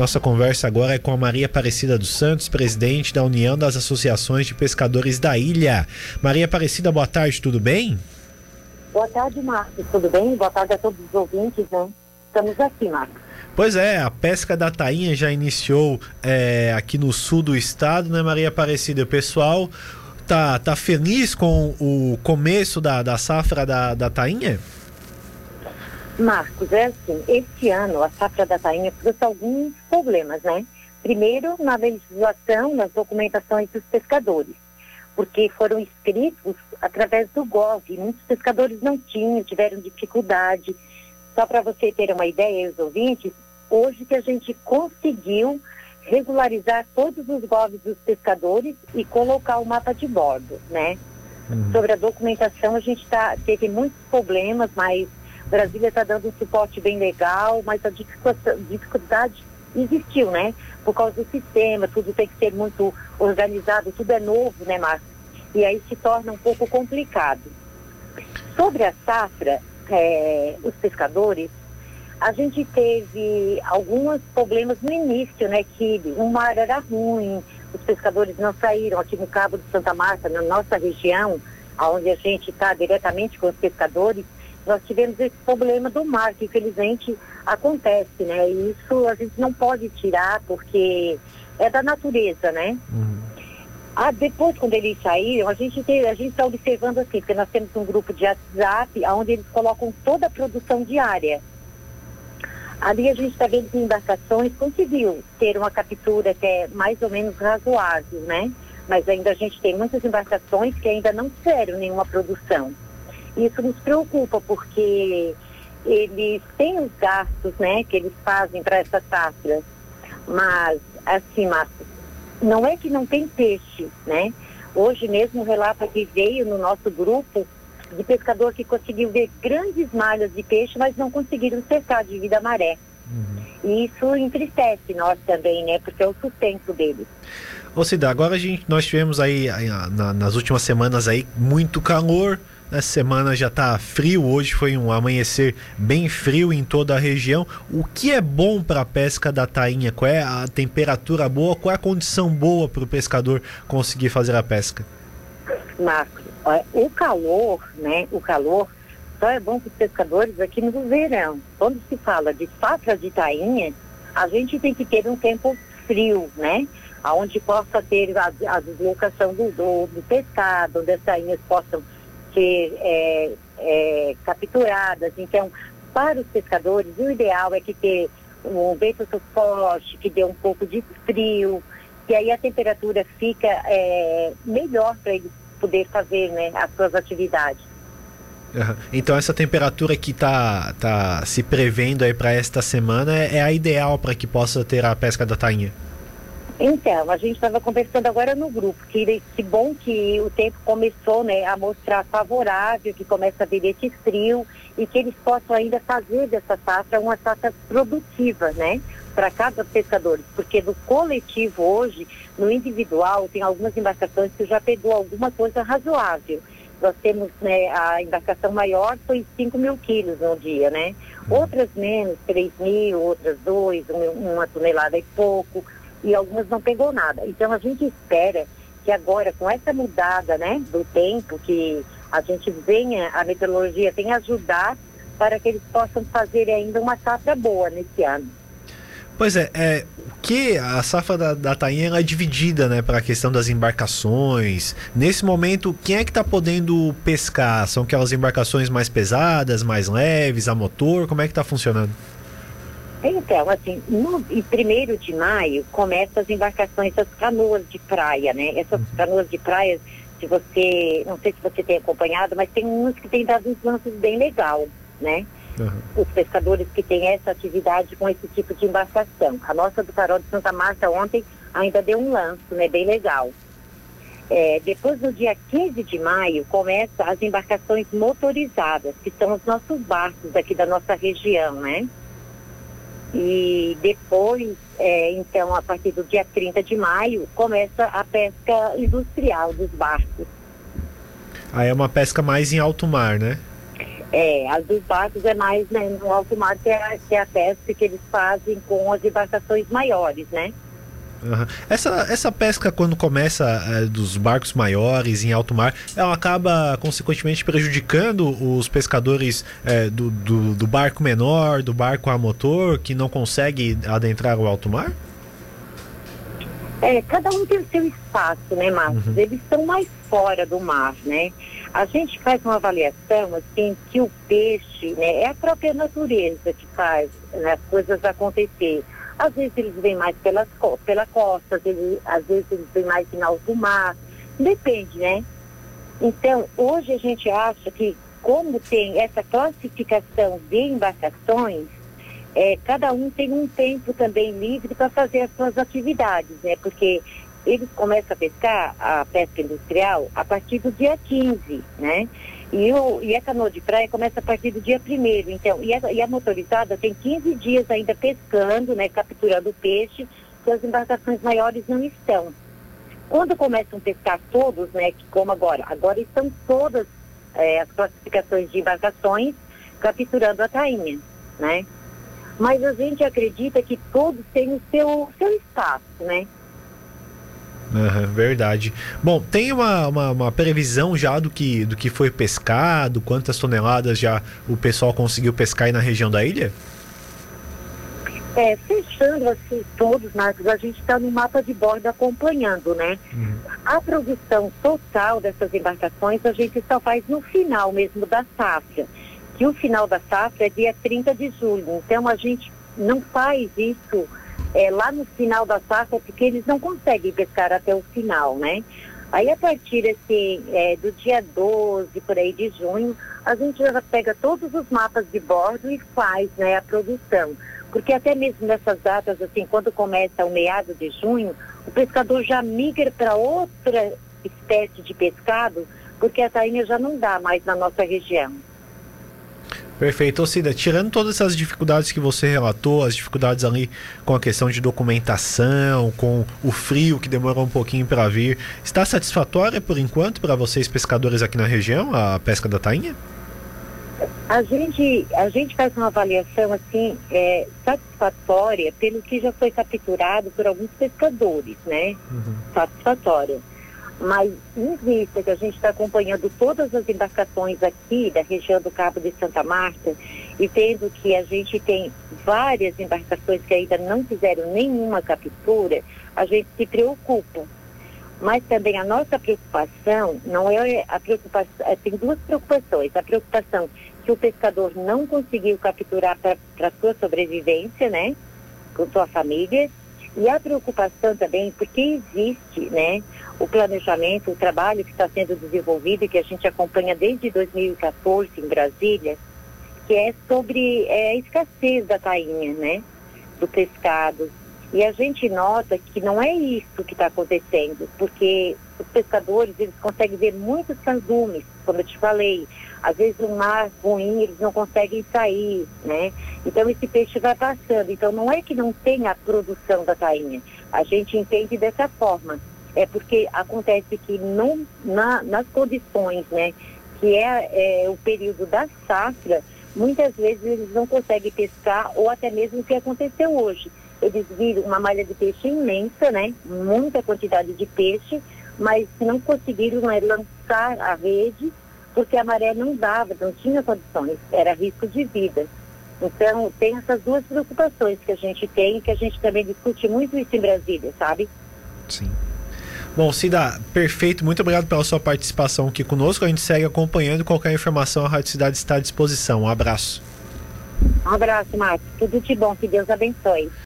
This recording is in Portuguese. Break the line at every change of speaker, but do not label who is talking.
Nossa conversa agora é com a Maria Aparecida dos Santos, presidente da União das Associações de Pescadores da Ilha. Maria Aparecida, boa tarde, tudo bem?
Boa tarde, Marcos, tudo bem? Boa tarde a todos os ouvintes, né? Estamos aqui, Marcos.
Pois é, a pesca da tainha já iniciou é, aqui no sul do estado, né, Maria Aparecida? O pessoal tá, tá feliz com o começo da, da safra da, da tainha?
Marcos, é assim, este ano a safra da tainha trouxe alguns problemas, né? Primeiro, na legislação, nas documentações dos pescadores, porque foram escritos através do GOV. Muitos pescadores não tinham, tiveram dificuldade. Só para você ter uma ideia, os ouvintes, hoje que a gente conseguiu regularizar todos os GOVs dos pescadores e colocar o mapa de bordo, né? Uhum. Sobre a documentação, a gente tá, teve muitos problemas, mas Brasília está dando um suporte bem legal, mas a dificuldade existiu, né? Por causa do sistema, tudo tem que ser muito organizado, tudo é novo, né, Márcio? E aí se torna um pouco complicado. Sobre a safra, é, os pescadores, a gente teve alguns problemas no início, né? Que o mar era ruim, os pescadores não saíram aqui no Cabo de Santa Marta, na nossa região, onde a gente está diretamente com os pescadores, nós tivemos esse problema do mar, que infelizmente acontece, né? E isso a gente não pode tirar porque é da natureza, né? Uhum. Ah, depois, quando eles saíram, a gente a está observando assim, porque nós temos um grupo de WhatsApp onde eles colocam toda a produção diária. Ali a gente está vendo que embarcações conseguiu ter uma captura que é mais ou menos razoável, né? Mas ainda a gente tem muitas embarcações que ainda não fizeram nenhuma produção. Isso nos preocupa, porque eles têm os gastos né, que eles fazem para essa safra. Mas, assim, Márcio, não é que não tem peixe, né? Hoje mesmo o relato que veio no nosso grupo de pescador que conseguiu ver grandes malhas de peixe, mas não conseguiram cercar devido à maré. Uhum. E isso entristece nós também, né? Porque é o sustento deles.
Ô Cida, agora a gente, nós tivemos aí, aí na, nas últimas semanas aí muito calor, essa semana já está frio, hoje foi um amanhecer bem frio em toda a região. O que é bom para a pesca da tainha? Qual é a temperatura boa? Qual é a condição boa para o pescador conseguir fazer a pesca?
Marcos, o calor, né? O calor só é bom para os pescadores aqui no verão. Quando se fala de safra de tainha, a gente tem que ter um tempo frio, né? Onde possa ter a, a deslocação do, do, do pescado, onde as tainhas possam ser é, é, capturadas. Então, para os pescadores, o ideal é que ter um vento forte, que dê um pouco de frio, que aí a temperatura fica é, melhor para eles poder fazer né, as suas atividades.
Então essa temperatura que está tá se prevendo aí para esta semana é, é a ideal para que possa ter a pesca da tainha?
Então, a gente estava conversando agora no grupo, que, que bom que o tempo começou né, a mostrar favorável, que começa a vir esse frio e que eles possam ainda fazer dessa safra uma safra produtiva, né? Para cada pescador, porque no coletivo hoje, no individual, tem algumas embarcações que já pegou alguma coisa razoável. Nós temos, né, a embarcação maior foi 5 mil quilos no dia, né? Outras menos, 3 mil, outras 2, uma tonelada e pouco e algumas não pegou nada. Então a gente espera que agora, com essa mudada né, do tempo, que a gente venha, a meteorologia venha ajudar para que eles possam fazer ainda uma safra boa nesse ano.
Pois é, é que a safra da, da Tainha é dividida né, para a questão das embarcações. Nesse momento, quem é que está podendo pescar? São aquelas embarcações mais pesadas, mais leves, a motor? Como é que está funcionando?
Então, assim, no primeiro de maio começam as embarcações, as canoas de praia, né? Essas uhum. canoas de praia, se você, não sei se você tem acompanhado, mas tem umas que têm dado uns lances bem legal, né? Uhum. Os pescadores que têm essa atividade com esse tipo de embarcação. A nossa do Farol de Santa Marta ontem ainda deu um lance, né? Bem legal. É, depois do dia 15 de maio começam as embarcações motorizadas, que são os nossos barcos aqui da nossa região, né? E depois, é, então, a partir do dia 30 de maio, começa a pesca industrial dos barcos.
Aí é uma pesca mais em alto mar, né?
É, as dos barcos é mais né, no alto mar que é, que é a pesca que eles fazem com as embarcações maiores, né?
Uhum. Essa, essa pesca, quando começa é, dos barcos maiores em alto mar, ela acaba consequentemente prejudicando os pescadores é, do, do, do, barco menor, do barco a motor, que não consegue adentrar o alto mar?
É, cada um tem o seu espaço, né, Marcos? Uhum. Eles estão mais fora do mar, né? A gente faz uma avaliação, assim, que o peixe, né, é a própria natureza que faz né, as coisas acontecer. Às vezes eles vêm mais pelas, pela costa, às vezes, às vezes eles vêm mais em alto mar. Depende, né? Então, hoje a gente acha que, como tem essa classificação de embarcações, é, cada um tem um tempo também livre para fazer as suas atividades, né? Porque eles começam a pescar a pesca industrial a partir do dia 15, né? E, o, e a canoa de praia começa a partir do dia 1 então, e a, e a motorizada tem 15 dias ainda pescando, né, capturando peixe, que as embarcações maiores não estão. Quando começam a pescar todos, né, que como agora, agora estão todas é, as classificações de embarcações capturando a tainha, né? Mas a gente acredita que todos têm o seu, seu espaço, né?
Uhum, verdade. Bom, tem uma, uma, uma, previsão já do que, do que foi pescado, quantas toneladas já o pessoal conseguiu pescar aí na região da ilha?
É, fechando assim todos, Marcos, a gente está no mapa de bordo acompanhando, né? Uhum. A produção total dessas embarcações a gente só faz no final mesmo da safra. Que o final da safra é dia 30 de julho. Então a gente não faz isso é, lá no final da safra, porque eles não conseguem pescar até o final, né? Aí a partir assim, é, do dia 12, por aí de junho, a gente já pega todos os mapas de bordo e faz né, a produção. Porque até mesmo nessas datas, assim, quando começa o meado de junho, o pescador já migra para outra espécie de pescado, porque a tainha já não dá mais na nossa região.
Perfeito. Cida, tirando todas essas dificuldades que você relatou, as dificuldades ali com a questão de documentação, com o frio que demorou um pouquinho para vir, está satisfatória por enquanto para vocês pescadores aqui na região, a pesca da tainha?
A gente, a gente faz uma avaliação assim é, satisfatória pelo que já foi capturado por alguns pescadores, né? Uhum. Satisfatória. Mas em vista que a gente está acompanhando todas as embarcações aqui da região do Cabo de Santa Marta e tendo que a gente tem várias embarcações que ainda não fizeram nenhuma captura, a gente se preocupa. Mas também a nossa preocupação não é a preocupação, é, tem duas preocupações. A preocupação que o pescador não conseguiu capturar para sua sobrevivência, né? Com sua família, e a preocupação também, porque existe né, o planejamento, o trabalho que está sendo desenvolvido e que a gente acompanha desde 2014 em Brasília, que é sobre é, a escassez da tainha, né, do pescado. E a gente nota que não é isso que está acontecendo, porque os pescadores eles conseguem ver muitos sandumes, como eu te falei. Às vezes o mar ruim eles não conseguem sair, né? Então esse peixe vai passando. Então não é que não tem a produção da tainha. A gente entende dessa forma. É porque acontece que não, na, nas condições, né, que é, é o período da safra, muitas vezes eles não conseguem pescar ou até mesmo o que aconteceu hoje eles viram uma malha de peixe imensa, né? Muita quantidade de peixe, mas não conseguiram né, lançar a rede porque a maré não dava, não tinha condições, era risco de vida. Então, tem essas duas preocupações que a gente tem, que a gente também discute muito isso em Brasília, sabe?
Sim. Bom, Cida, perfeito. Muito obrigado pela sua participação aqui conosco. A gente segue acompanhando. Qualquer informação, a Rádio Cidade está à disposição. Um abraço.
Um abraço, Marcos. Tudo de bom. Que Deus abençoe.